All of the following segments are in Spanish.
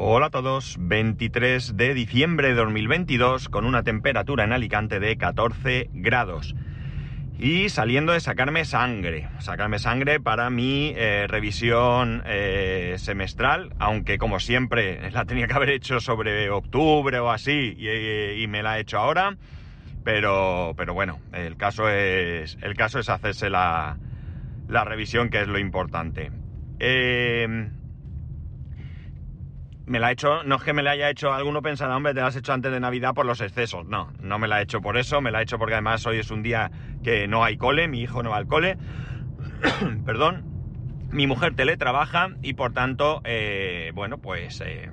Hola a todos, 23 de diciembre de 2022 con una temperatura en Alicante de 14 grados y saliendo de sacarme sangre, sacarme sangre para mi eh, revisión eh, semestral, aunque como siempre la tenía que haber hecho sobre octubre o así y, me la he hecho ahora, pero, pero bueno, el caso es, el caso es hacerse la, la revisión que es lo importante. Eh, me la he hecho, no es que me la haya hecho, alguno pensará, hombre, te la has hecho antes de Navidad por los excesos. No, no me la he hecho por eso, me la he hecho porque además hoy es un día que no hay cole, mi hijo no va al cole. Perdón. Mi mujer teletrabaja y por tanto, eh, bueno, pues eh,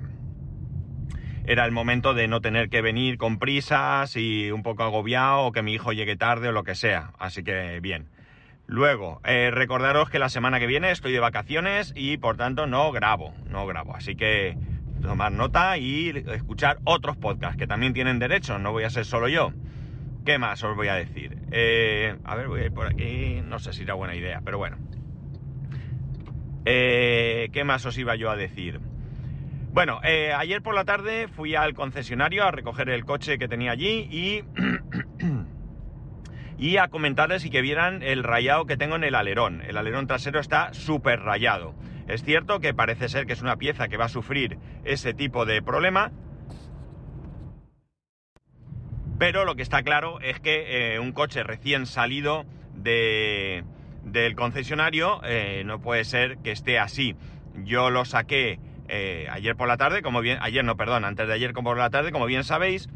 era el momento de no tener que venir con prisas y un poco agobiado o que mi hijo llegue tarde o lo que sea. Así que bien. Luego, eh, recordaros que la semana que viene estoy de vacaciones y por tanto no grabo, no grabo. Así que tomar nota y escuchar otros podcasts que también tienen derecho, no voy a ser solo yo. ¿Qué más os voy a decir? Eh, a ver, voy a ir por aquí, no sé si era buena idea, pero bueno. Eh, ¿Qué más os iba yo a decir? Bueno, eh, ayer por la tarde fui al concesionario a recoger el coche que tenía allí y, y a comentarles y que vieran el rayado que tengo en el alerón. El alerón trasero está súper rayado. Es cierto que parece ser que es una pieza que va a sufrir ese tipo de problema, pero lo que está claro es que eh, un coche recién salido de, del concesionario eh, no puede ser que esté así. Yo lo saqué eh, ayer por la tarde, como bien, ayer no, perdón, antes de ayer como por la tarde, como bien sabéis,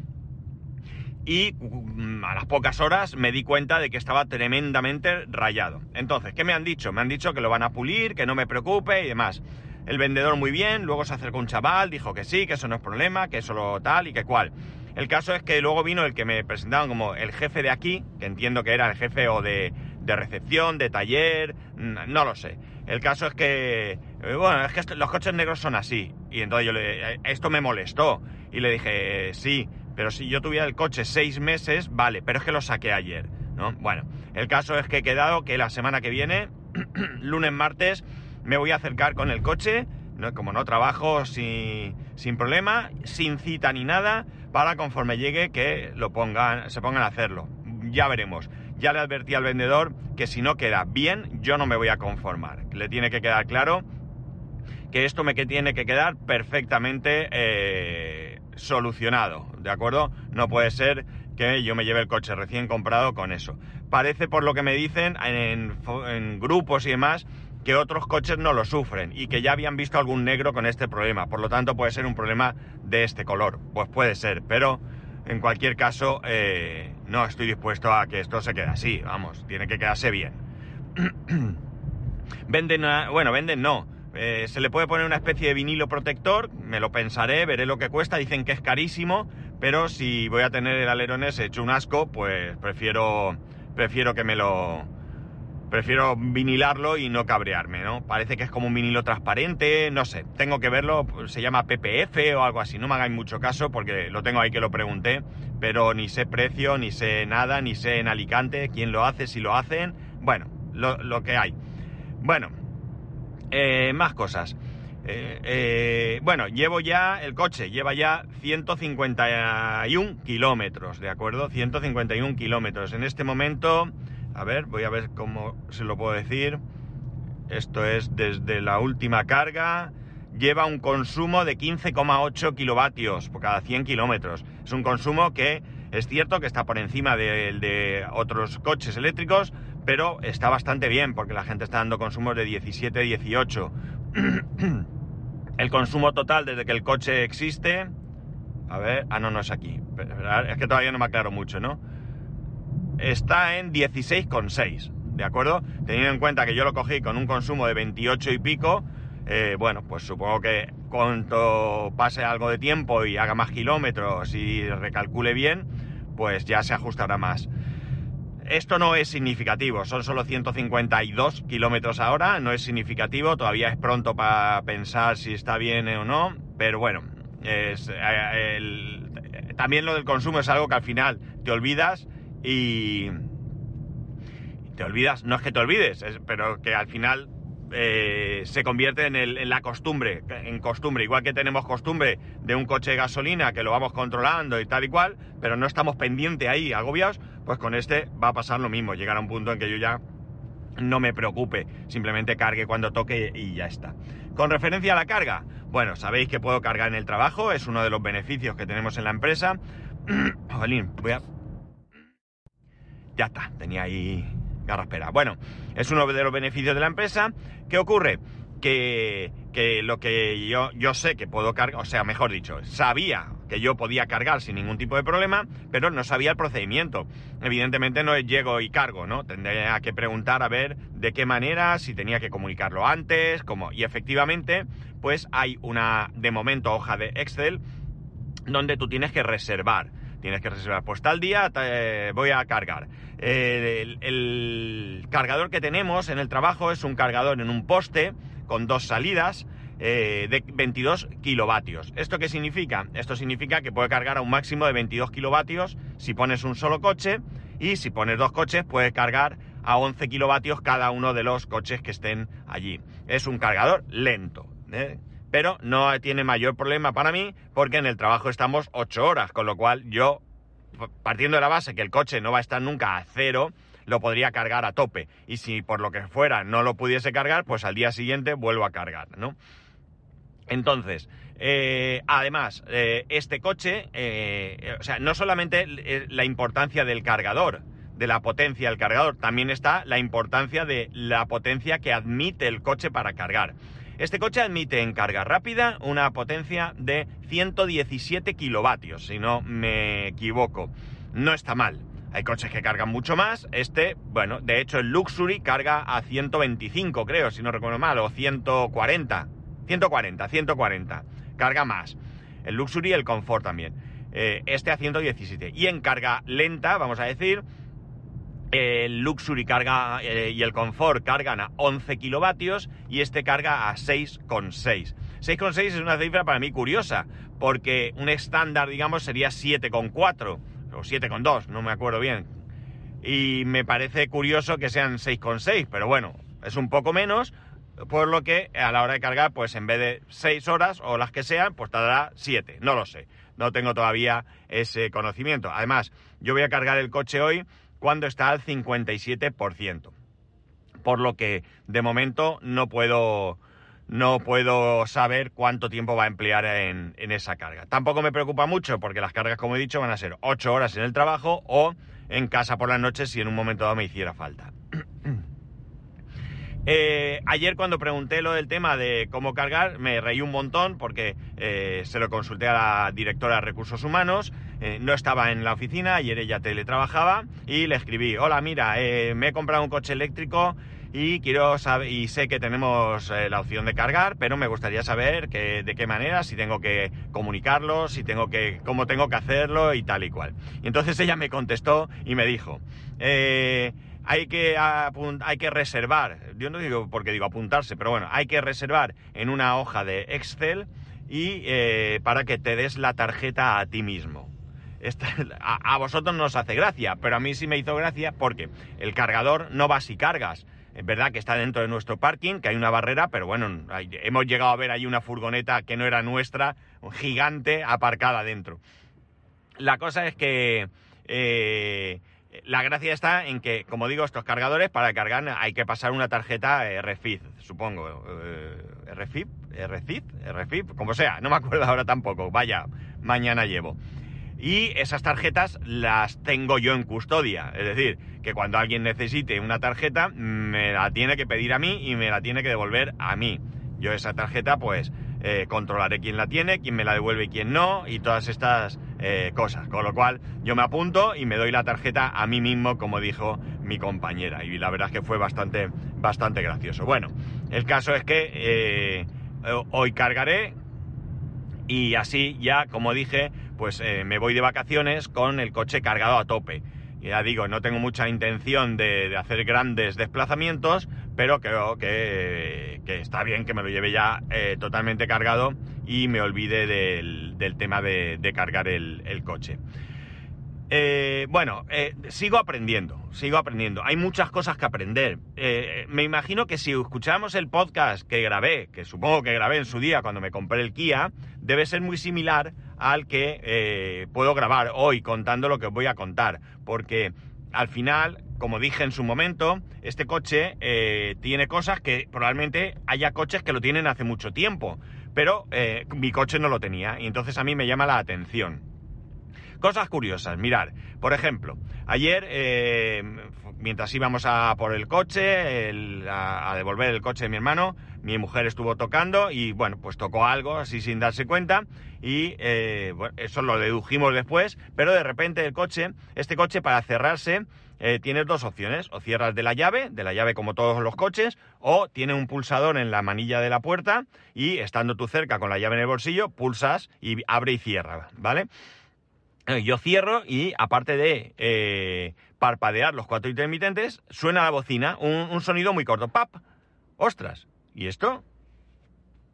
y mm, a las pocas horas me di cuenta de que estaba tremendamente rayado. Entonces, ¿qué me han dicho? Me han dicho que lo van a pulir, que no me preocupe y demás. El vendedor muy bien, luego se acercó un chaval, dijo que sí, que eso no es problema, que eso lo tal y que cual. El caso es que luego vino el que me presentaban como el jefe de aquí, que entiendo que era el jefe o de, recepción, de taller, no lo sé. El caso es que, eh, bueno, es que los coches negros son así. Y entonces yo le, esto me molestó. Y le dije, sí, pero si yo tuviera el coche seis meses, vale, pero es que lo saqué ayer, ¿no? Bueno, el caso es que he quedado que la semana que viene, lunes, martes, me voy a acercar con el coche, ¿no? como no trabajo sin, sin problema, sin cita ni nada, para conforme llegue que lo pongan, se pongan a hacerlo. Ya veremos. Ya le advertí al vendedor que si no queda bien, yo no me voy a conformar. Le tiene que quedar claro que esto me tiene que quedar perfectamente eh, solucionado, ¿de acuerdo? No puede ser que yo me lleve el coche recién comprado con eso. Parece, por lo que me dicen en, grupos y demás, que otros coches no lo sufren y que ya habían visto algún negro con este problema. Por lo tanto, puede ser un problema de este color. Pues puede ser, pero en cualquier caso, eh, no estoy dispuesto a que esto se quede así. Vamos, tiene que quedarse bien. venden, bueno, venden no. Eh, se le puede poner una especie de vinilo protector, me lo pensaré, veré lo que cuesta, dicen que es carísimo, pero si voy a tener el alerón ese hecho un asco, pues prefiero, prefiero que me lo... Prefiero vinilarlo y no cabrearme, ¿no? Parece que es como un vinilo transparente, no sé, tengo que verlo, se llama PPF o algo así, no me hagáis mucho caso porque lo tengo ahí que lo pregunté, pero ni sé precio, ni sé nada, ni sé en Alicante quién lo hace, si lo hacen, bueno, lo, lo que hay. Bueno, eh, más cosas. Eh, eh, bueno, llevo ya, el coche lleva ya 151 kilómetros, ¿de acuerdo? 151 kilómetros. En este momento, a ver, voy a ver cómo se lo puedo decir. Esto es desde la última carga. Lleva un consumo de 15,8 kilovatios por cada 100 kilómetros. Es un consumo que es cierto que está por encima del de otros coches eléctricos, pero está bastante bien porque la gente está dando consumos de 17, 18. el consumo total desde que el coche existe... A ver, ah, no, no es aquí. Es que todavía no me aclaro mucho, ¿no? Está en 16,6, ¿de acuerdo? Teniendo en cuenta que yo lo cogí con un consumo de 28 y pico, eh, bueno, pues supongo que cuanto pase algo de tiempo y haga más kilómetros y recalcule bien, pues ya se ajustará más. Esto no es significativo, son solo 152 kilómetros ahora, no es significativo, todavía es pronto para pensar si está bien o no, pero bueno, es, eh, el, también lo del consumo es algo que al final te olvidas y te olvidas, no es que te olvides, es, pero que al final eh, se convierte en, la costumbre, en costumbre, igual que tenemos costumbre de un coche de gasolina que lo vamos controlando y tal y cual, pero no estamos pendientes ahí, agobiados, pues con este va a pasar lo mismo, llegará un punto en que yo ya no me preocupe, simplemente cargue cuando toque y ya está. Con referencia a la carga, bueno, sabéis que puedo cargar en el trabajo, es uno de los beneficios que tenemos en la empresa. Jolín, voy a... Ya está, tenía ahí garraspera. Bueno, es uno de los beneficios de la empresa. ¿Qué ocurre? Que, que lo que yo, yo sé que puedo cargar, o sea, mejor dicho, sabía que yo podía cargar sin ningún tipo de problema, pero no sabía el procedimiento. Evidentemente no llego y cargo, ¿no? Tendría que preguntar a ver de qué manera, si tenía que comunicarlo antes, cómo. Y efectivamente, pues hay una, de momento, hoja de Excel donde tú tienes que reservar. Tienes que reservar, pues tal día voy a cargar. El, el, cargador que tenemos en el trabajo es un cargador en un poste con dos salidas eh, de 22 kilovatios. ¿Esto qué significa? Esto significa que puede cargar a un máximo de 22 kilovatios si pones un solo coche y si pones dos coches puede cargar a 11 kilovatios cada uno de los coches que estén allí. Es un cargador lento. ¿eh? Pero no tiene mayor problema para mí porque en el trabajo estamos 8 horas, con lo cual yo, partiendo de la base que el coche no va a estar nunca a cero, lo podría cargar a tope. Y si por lo que fuera no lo pudiese cargar, pues al día siguiente vuelvo a cargar, ¿no? Entonces, eh, además, eh, este coche, eh, o sea, no solamente la importancia del cargador, de la potencia del cargador, también está la importancia de la potencia que admite el coche para cargar. Este coche admite en carga rápida una potencia de 117 kilovatios, si no me equivoco. No está mal. Hay coches que cargan mucho más. Este, bueno, de hecho el Luxury carga a 125, creo, si no recuerdo mal, o 140. 140, 140. Carga más. El Luxury y el Comfort también. Eh, este a 117. Y en carga lenta, vamos a decir, el Luxury carga eh, y el Comfort cargan a 11 kilovatios y este carga a 6,6. 6,6 es una cifra para mí curiosa, porque un estándar, digamos, sería 7,4 o 7,2, no me acuerdo bien. Y me parece curioso que sean 6,6, pero bueno, es un poco menos, por lo que a la hora de cargar, pues en vez de 6 horas o las que sean, pues tardará 7, no lo sé. No tengo todavía ese conocimiento. Además, yo voy a cargar el coche hoy cuando está al 57%. Por lo que de momento no puedo, no puedo saber cuánto tiempo va a emplear en, en, esa carga. Tampoco me preocupa mucho porque las cargas, como he dicho, van a ser 8 horas en el trabajo o en casa por las noches si en un momento dado me hiciera falta. Eh, ayer cuando pregunté lo del tema de cómo cargar, me reí un montón porque eh, se lo consulté a la directora de recursos humanos, eh, no estaba en la oficina, ayer ella teletrabajaba y le escribí, hola mira, me he comprado un coche eléctrico y quiero saber, y sé que tenemos la opción de cargar, pero me gustaría saber que, de qué manera, si tengo que comunicarlo, si tengo que, cómo tengo que hacerlo y tal y cual. Y entonces ella me contestó y me dijo, hay que, hay que reservar, yo no digo porque digo apuntarse, pero bueno, hay que reservar en una hoja de Excel y eh, para que te des la tarjeta a ti mismo. A, vosotros no os hace gracia, pero a mí sí me hizo gracia porque el cargador no va si cargas. Es verdad que está dentro de nuestro parking, que hay una barrera, pero bueno, hemos llegado a ver ahí una furgoneta que no era nuestra, gigante, aparcada dentro. La cosa es que eh, la gracia está en que, como digo, estos cargadores para cargar hay que pasar una tarjeta RFID, supongo. Eh, RFID, RFID, RFID, como sea, no me acuerdo ahora tampoco. Vaya, mañana llevo. Y esas tarjetas las tengo yo en custodia. Es decir, que cuando alguien necesite una tarjeta, me la tiene que pedir a mí y me la tiene que devolver a mí. Yo esa tarjeta, pues, eh, controlaré quién la tiene, quién me la devuelve y quién no, y todas estas eh, cosas. Con lo cual, yo me apunto y me doy la tarjeta a mí mismo, como dijo mi compañera. Y la verdad es que fue bastante, bastante gracioso. Bueno, el caso es que eh, hoy cargaré y así ya, como dije, pues me voy de vacaciones con el coche cargado a tope. Ya digo, no tengo mucha intención de, hacer grandes desplazamientos, pero creo que, está bien que me lo lleve ya eh, totalmente cargado y me olvide del, tema de, cargar el, coche. Eh, bueno, eh, sigo aprendiendo, sigo aprendiendo. Hay muchas cosas que aprender. Eh, me imagino que si escuchamos el podcast que grabé, que supongo que grabé en su día cuando me compré el Kia, debe ser muy similar al que puedo grabar hoy contando lo que os voy a contar. Porque al final, como dije en su momento, este coche tiene cosas que probablemente haya coches que lo tienen hace mucho tiempo. Pero mi coche no lo tenía y entonces a mí me llama la atención. Cosas curiosas, mirar, por ejemplo, ayer, eh, mientras íbamos a por el coche, a, devolver el coche de mi hermano, mi mujer estuvo tocando y bueno, pues tocó algo así sin darse cuenta y eh, eso lo dedujimos después, pero de repente el coche, este coche para cerrarse, eh, tienes dos opciones, o cierras de la llave, de la llave como todos los coches, o tiene un pulsador en la manilla de la puerta y estando tú cerca con la llave en el bolsillo, pulsas y abre y cierra, ¿vale? Yo cierro y aparte de eh, parpadear los cuatro intermitentes, suena la bocina, un, sonido muy corto. ¡Pap! ¡Ostras! ¿Y esto?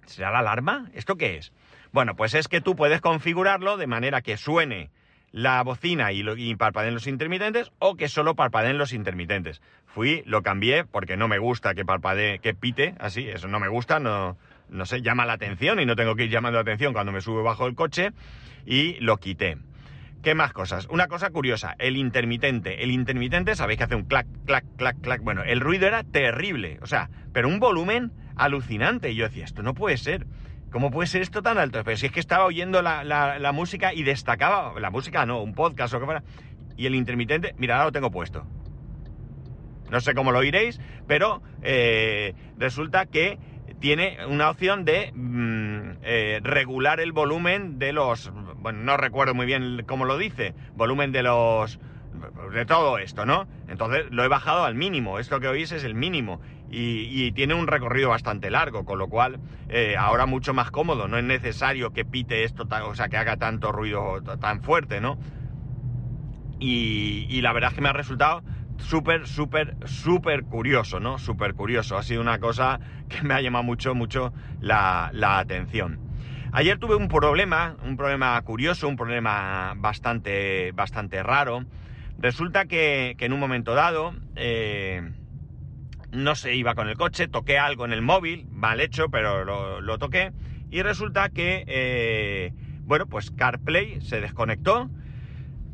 ¿Será la alarma? ¿Esto qué es? Bueno, pues es que tú puedes configurarlo de manera que suene la bocina y, lo, parpadeen los intermitentes o que solo parpadeen los intermitentes. Fui, lo cambié porque no me gusta que parpadee, que pite así, eso no me gusta, no, no sé, llama la atención y no tengo que ir llamando la atención cuando me subo bajo el coche y lo quité. ¿Qué más cosas? Una cosa curiosa, el intermitente. El intermitente, sabéis que hace un clac, clac, clac, clac. Bueno, el ruido era terrible, o sea, pero un volumen alucinante. Y yo decía, esto no puede ser. ¿Cómo puede ser esto tan alto? Pero si es que estaba oyendo la, música y destacaba, la música no, un podcast o qué fuera, y el intermitente, mira, ahora lo tengo puesto. No sé cómo lo oiréis, pero eh, resulta que tiene una opción de mm, eh, regular el volumen de los, bueno, no recuerdo muy bien cómo lo dice, volumen de los, de todo esto, ¿no? Entonces lo he bajado al mínimo, esto que oís es el mínimo y, tiene un recorrido bastante largo, con lo cual eh, ahora mucho más cómodo, no es necesario que pite esto, o sea, que haga tanto ruido tan fuerte, ¿no? Y, y la verdad es que me ha resultado súper, súper, súper curioso, ¿no? Súper curioso. Ha sido una cosa que me ha llamado mucho, mucho la, atención. Ayer tuve un problema, un problema curioso, un problema bastante, bastante raro. Resulta que, en un momento dado eh, no se iba con el coche, toqué algo en el móvil, mal hecho, pero lo, toqué. Y resulta que, eh, bueno, pues CarPlay se desconectó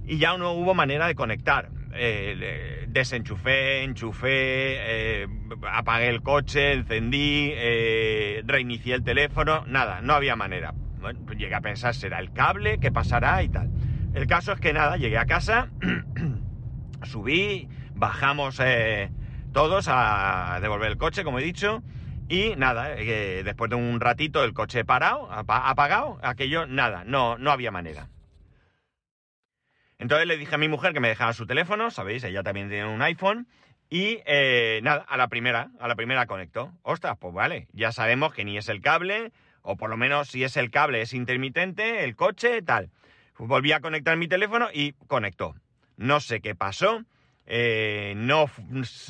y ya no hubo manera de conectar. Eh, desenchufé, enchufé, eh, apagué el coche, encendí, eh, reinicié el teléfono, nada, no había manera. Bueno, pues llegué a pensar, ¿será el cable? ¿Qué pasará? Y tal. El caso es que nada, llegué a casa, subí, bajamos todos a devolver el coche, como he dicho, y nada, después de un ratito el coche parado, apagado, aquello, nada, no, no había manera. Entonces le dije a mi mujer que me dejara su teléfono, sabéis, ella también tiene un iPhone. Y eh, nada, a la primera, a la primera conectó. Ostras, pues vale, ya sabemos que ni es el cable, o por lo menos si es el cable es intermitente, el coche, tal. Volví a conectar mi teléfono y conectó. No sé qué pasó, eh, no,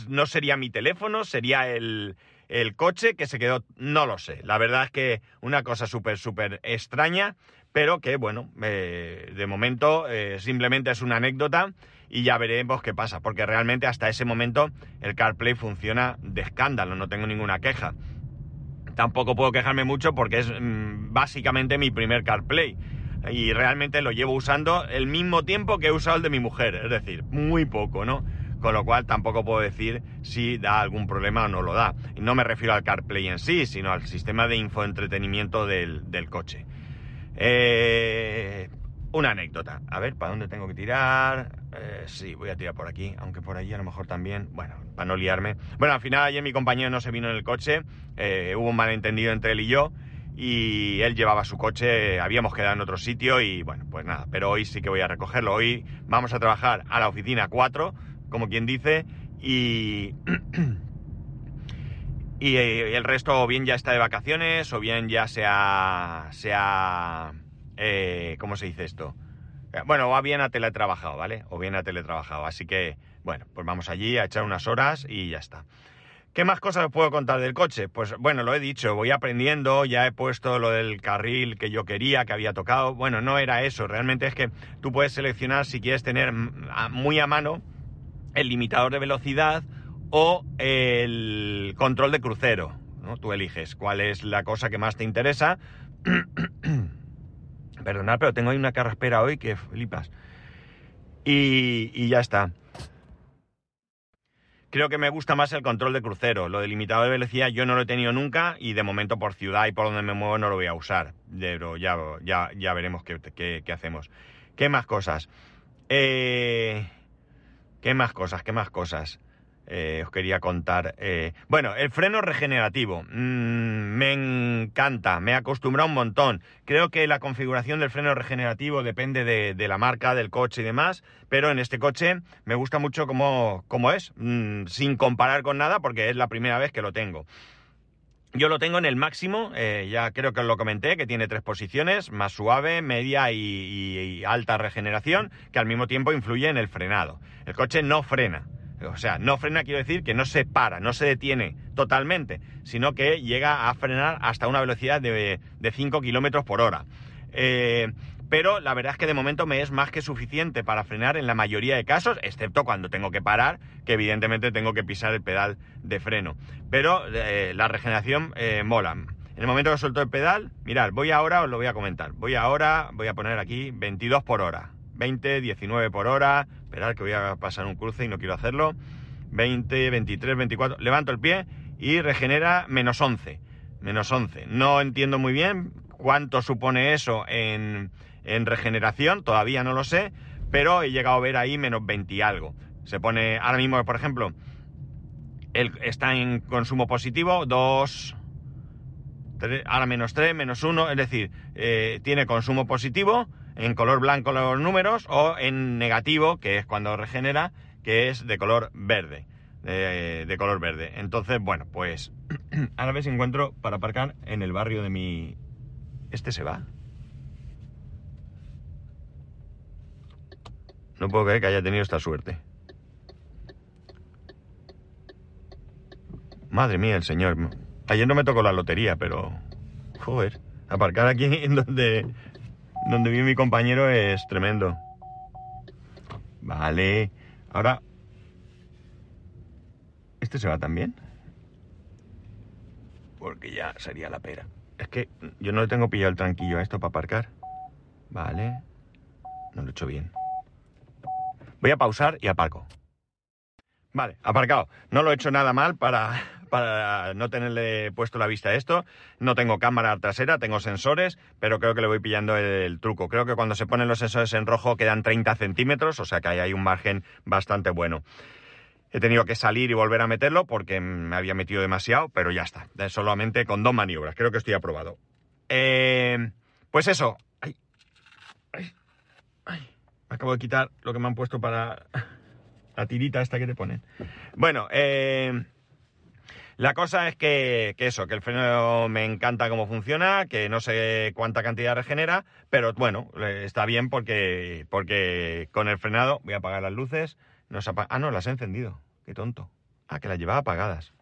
no sería mi teléfono, sería el, el coche que se quedó, no lo sé. La verdad es que una cosa súper, súper extraña, pero que bueno, eh, de momento eh, simplemente es una anécdota y ya veremos qué pasa, porque realmente hasta ese momento el CarPlay funciona de escándalo, no tengo ninguna queja. Tampoco puedo quejarme mucho porque es mm, básicamente mi primer CarPlay y realmente lo llevo usando el mismo tiempo que he usado el de mi mujer, es decir, muy poco, ¿no? Con lo cual tampoco puedo decir si da algún problema o no lo da. Y no me refiero al CarPlay en sí, sino al sistema de infoentretenimiento del, del coche. Eh, una anécdota. A ver, ¿para dónde tengo que tirar? Eh, sí, voy a tirar por aquí, aunque por allí a lo mejor también. Bueno, para no liarme. Bueno, al final ayer mi compañero no se vino en el coche. Eh, hubo un malentendido entre él y yo. Y él llevaba su coche, habíamos quedado en otro sitio y bueno, pues nada, pero hoy sí que voy a recogerlo. Hoy vamos a trabajar a la oficina 4, como quien dice, y Y el resto o bien ya está de vacaciones o bien ya se ha... Se ha eh, ¿Cómo se dice esto? Bueno, o bien ha teletrabajado, ¿vale? O bien ha teletrabajado. Así que, bueno, pues vamos allí a echar unas horas y ya está. ¿Qué más cosas os puedo contar del coche? Pues bueno, lo he dicho, voy aprendiendo, ya he puesto lo del carril que yo quería, que había tocado. Bueno, no era eso, realmente es que tú puedes seleccionar si quieres tener muy a mano el limitador de velocidad o el control de crucero. ¿no? Tú eliges cuál es la cosa que más te interesa. Perdonad, pero tengo ahí una carraspera hoy que flipas. Y, ya está. Creo que me gusta más el control de crucero. Lo delimitado de velocidad yo no lo he tenido nunca y de momento por ciudad y por donde me muevo no lo voy a usar. Pero ya, ya, ya veremos qué, hacemos. ¿Qué más cosas? Eh, ¿Qué más cosas? ¿Qué más cosas? Eh, os quería contar. Eh, bueno, el freno regenerativo. Mm, me encanta, me he acostumbrado un montón. Creo que la configuración del freno regenerativo depende de, la marca, del coche y demás, pero en este coche me gusta mucho como, es, mm, sin comparar con nada, porque es la primera vez que lo tengo. Yo lo tengo en el máximo, eh, ya creo que os lo comenté, que tiene tres posiciones, más suave, media y alta regeneración, que al mismo tiempo influye en el frenado. El coche no frena. O sea, no frena quiero decir que no se para, no se detiene totalmente, sino que llega a frenar hasta una velocidad de, 5 kilómetros por hora. Eh, pero la verdad es que de momento me es más que suficiente para frenar en la mayoría de casos, excepto cuando tengo que parar, que evidentemente tengo que pisar el pedal de freno. Pero eh, la regeneración eh, mola. En el momento que suelto el pedal, mirad, voy ahora, os lo voy a comentar. Voy ahora, voy a poner aquí 22 por hora. 20, 19 por hora, esperar que voy a pasar un cruce y no quiero hacerlo, 20, 23, 24, levanto el pie y regenera menos 11, menos 11. No entiendo muy bien cuánto supone eso en, en regeneración, todavía no lo sé, pero he llegado a ver ahí menos 20 y algo. Se pone, ahora mismo, por ejemplo, está en consumo positivo, 2, ahora menos 3, menos 1, es decir, eh, tiene consumo positivo, en color blanco los números o en negativo, que es cuando regenera, que es de color verde. De, color verde. Entonces, bueno, pues ahora si encuentro para aparcar en el barrio de mi... ¿Este se va? No puedo creer que haya tenido esta suerte. Madre mía, el señor. Ayer no me tocó la lotería, pero... Joder, aparcar aquí en donde donde vive mi compañero es tremendo. Vale. Ahora... ¿Este se va también? Porque ya sería la pera. Es que yo no le tengo pillado el tranquillo a esto para aparcar. Vale. No lo he hecho bien. Voy a pausar y aparco. Vale, aparcado. No lo he hecho nada mal para, para no tenerle puesto la vista a esto. No tengo cámara trasera, tengo sensores, pero creo que le voy pillando el, truco. Creo que cuando se ponen los sensores en rojo quedan 30 centímetros, o sea que ahí hay un margen bastante bueno. He tenido que salir y volver a meterlo porque me había metido demasiado, pero ya está. Solamente con dos maniobras. Creo que estoy aprobado. Eh, pues eso. Ay, Acabo de quitar lo que me han puesto para la tirita esta que te ponen. Bueno, eh, la cosa es que, eso, que el freno me encanta cómo funciona, que no sé cuánta cantidad regenera, pero bueno, está bien porque, porque con el frenado voy a apagar las luces. No ah, no, las he encendido. Qué tonto. Ah, que las llevaba apagadas.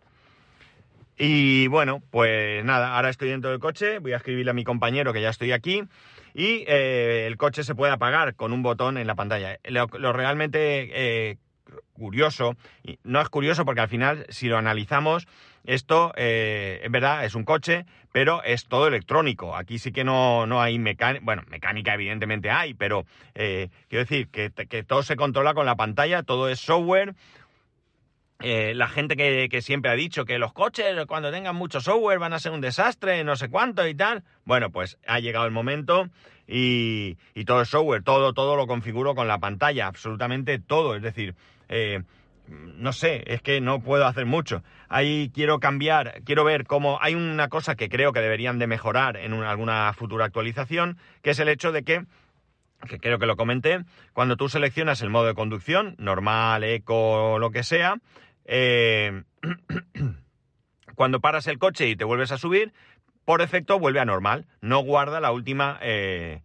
Y bueno, pues nada, ahora estoy dentro del coche, voy a escribirle a mi compañero que ya estoy aquí y eh, el coche se puede apagar con un botón en la pantalla. Lo, realmente eh, curioso. Y no es curioso porque al final, si lo analizamos, esto eh, es verdad, es un coche, pero es todo electrónico. Aquí sí que no, no hay mecánica, bueno, mecánica evidentemente hay, pero eh, quiero decir que, todo se controla con la pantalla, todo es software. Eh, la gente que, siempre ha dicho que los coches cuando tengan mucho software van a ser un desastre, no sé cuánto y tal. Bueno, pues ha llegado el momento y, y todo es software, todo, todo lo configuro con la pantalla, absolutamente todo. Es decir, eh, no sé, es que no puedo hacer mucho. Ahí quiero cambiar, quiero ver cómo hay una cosa que creo que deberían de mejorar en alguna futura actualización, que es el hecho de que, que creo que lo comenté, cuando tú seleccionas el modo de conducción, normal, eco, lo que sea, eh, cuando paras el coche y te vuelves a subir, por defecto vuelve a normal, no guarda la última, eh,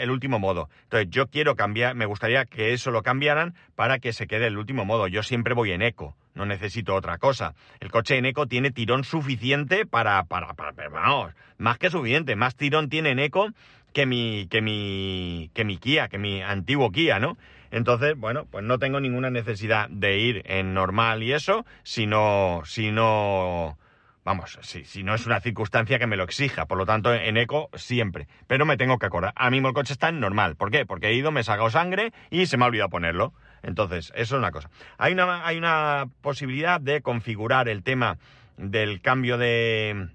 el último modo. Entonces yo quiero cambiar, me gustaría que eso lo cambiaran para que se quede el último modo. Yo siempre voy en eco, no necesito otra cosa. El coche en eco tiene tirón suficiente para, para, para, vamos, más que suficiente, más tirón tiene en eco que mi, que mi, que mi Kia, que mi antiguo Kia, ¿no? Entonces, bueno, pues no tengo ninguna necesidad de ir en normal y eso, sino, sino, vamos, si, si no es una circunstancia que me lo exija. Por lo tanto, en eco siempre. Pero me tengo que acordar. A mí el coche está en normal. ¿Por qué? Porque he ido, me he sacado sangre y se me ha olvidado ponerlo. Entonces, eso es una cosa. Hay una, hay una posibilidad de configurar el tema del cambio de,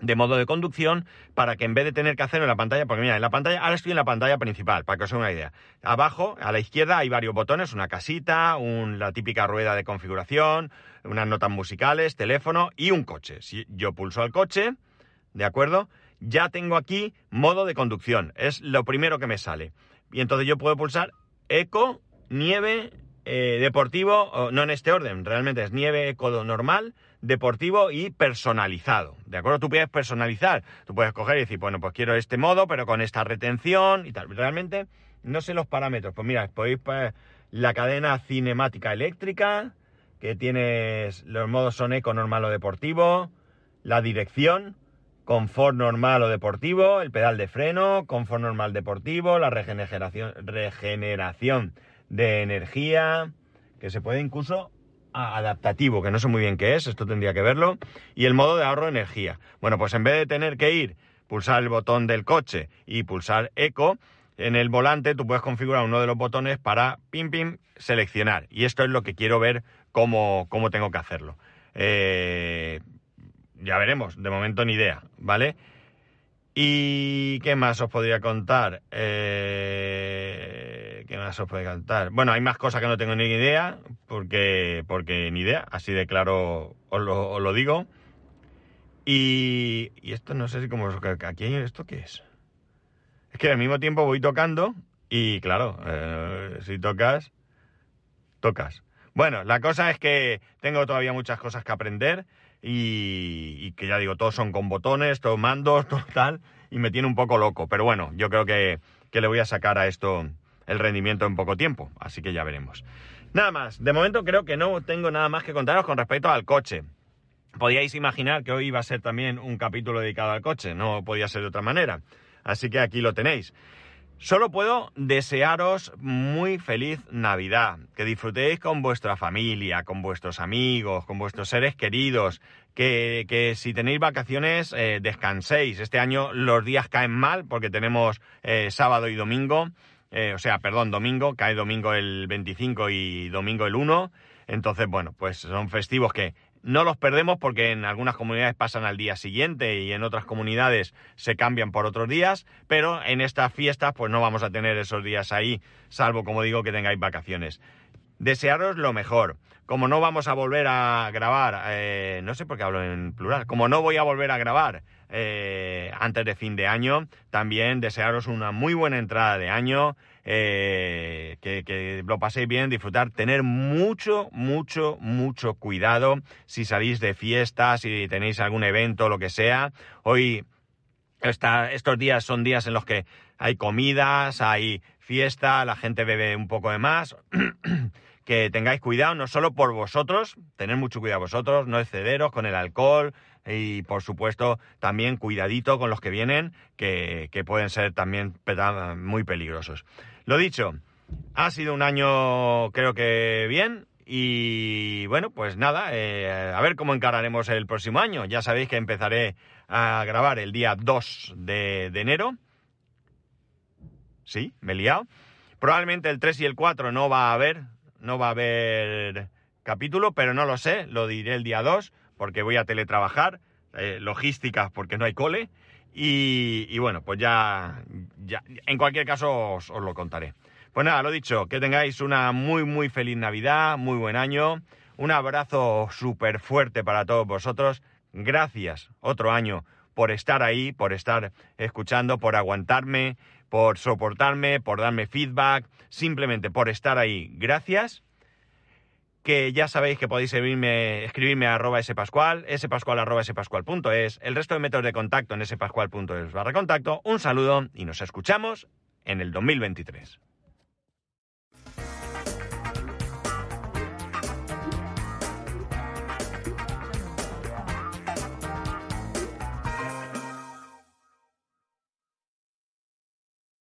de modo de conducción para que en vez de tener que hacerlo en la pantalla, porque mira, en la pantalla, ahora estoy en la pantalla principal, para que os haga una idea. Abajo, a la izquierda, hay varios botones, una casita, la típica rueda de configuración, unas notas musicales, teléfono y un coche. Si yo pulso al coche, ¿de acuerdo? Ya tengo aquí modo de conducción, es lo primero que me sale. Y entonces yo puedo pulsar eco, nieve, eh, deportivo, no en este orden, realmente es nieve eco normal, deportivo y personalizado. ¿De acuerdo? Tú puedes personalizar, tú puedes coger y decir, bueno, pues quiero este modo, pero con esta retención y tal. Realmente no sé los parámetros. Pues mira, podéis pues, la cadena cinemática eléctrica, que tienes los modos son eco, normal o deportivo, la dirección, confort normal o deportivo, el pedal de freno, confort normal deportivo, la regeneración, regeneración de energía, que se puede incluso adaptativo, que no sé muy bien qué es, esto tendría que verlo, y el modo de ahorro de energía. Bueno, pues en vez de tener que ir, pulsar el botón del coche y pulsar eco, en el volante tú puedes configurar uno de los botones para pim pim seleccionar. Y esto es lo que quiero ver cómo, cómo tengo que hacerlo. Eh, ya veremos, de momento ni idea, ¿vale? ¿Y qué más os podría contar? Eh, ¿Qué os podría contar? Bueno, hay más cosas que no tengo ni idea, porque, porque ni idea, así de claro os lo, digo. Y, y, esto no sé si como... ¿Aquí esto qué es? Es que al mismo tiempo voy tocando y claro, eh, si tocas, tocas. Bueno, la cosa es que tengo todavía muchas cosas que aprender y, que ya digo, todos son con botones, todos mandos, todo tal, y me tiene un poco loco. Pero bueno, yo creo que, que le voy a sacar a esto el rendimiento en poco tiempo, así que ya veremos. Nada más, de momento creo que no tengo nada más que contaros con respecto al coche. Podíais imaginar que hoy iba a ser también un capítulo dedicado al coche, no podía ser de otra manera. Así que aquí lo tenéis. Solo puedo desearos muy feliz Navidad, que disfrutéis con vuestra familia, con vuestros amigos, con vuestros seres queridos, que, si tenéis vacaciones eh, descanséis. Este año los días caen mal porque tenemos eh, sábado y domingo, eh, o sea, perdón, domingo, cae domingo el 25 y domingo el 1. Entonces, bueno, pues son festivos que no los perdemos porque en algunas comunidades pasan al día siguiente y en otras comunidades se cambian por otros días, pero en estas fiestas pues no vamos a tener esos días ahí, salvo como digo que tengáis vacaciones. Desearos lo mejor. Como no vamos a volver a grabar, eh, no sé por qué hablo en plural, como no voy a volver a grabar eh, antes de fin de año, también desearos una muy buena entrada de año, eh, que, lo paséis bien, disfrutar, tener mucho, mucho, mucho cuidado si salís de fiesta, si tenéis algún evento, lo que sea. Hoy, estos días son días en los que hay comidas, hay fiesta, la gente bebe un poco de más. que tengáis cuidado, no solo por vosotros, tener mucho cuidado vosotros, no excederos con el alcohol y por supuesto también cuidadito con los que vienen, que, que pueden ser también muy peligrosos. Lo dicho, ha sido un año creo que bien y bueno, pues nada, eh, a ver cómo encararemos el próximo año. Ya sabéis que empezaré a grabar el día 2 de, enero. Sí, me he liado. Probablemente el 3 y el 4 no va a haber, no va a haber capítulo, pero no lo sé, lo diré el día 2 porque voy a teletrabajar, eh, logísticas porque no hay cole y, bueno, pues ya, ya, en cualquier caso os, lo contaré. Pues nada, lo dicho, que tengáis una muy, muy feliz Navidad, muy buen año. Un abrazo súper fuerte para todos vosotros. Gracias otro año por estar ahí, por estar escuchando, por aguantarme, por soportarme, por darme feedback, simplemente por estar ahí. Gracias que ya sabéis que podéis escribirme, escribirme a arroba spascual, spascual arroba spascual.es, el resto de métodos de contacto en spascual.es barra contacto. Un saludo y nos escuchamos en el 2023.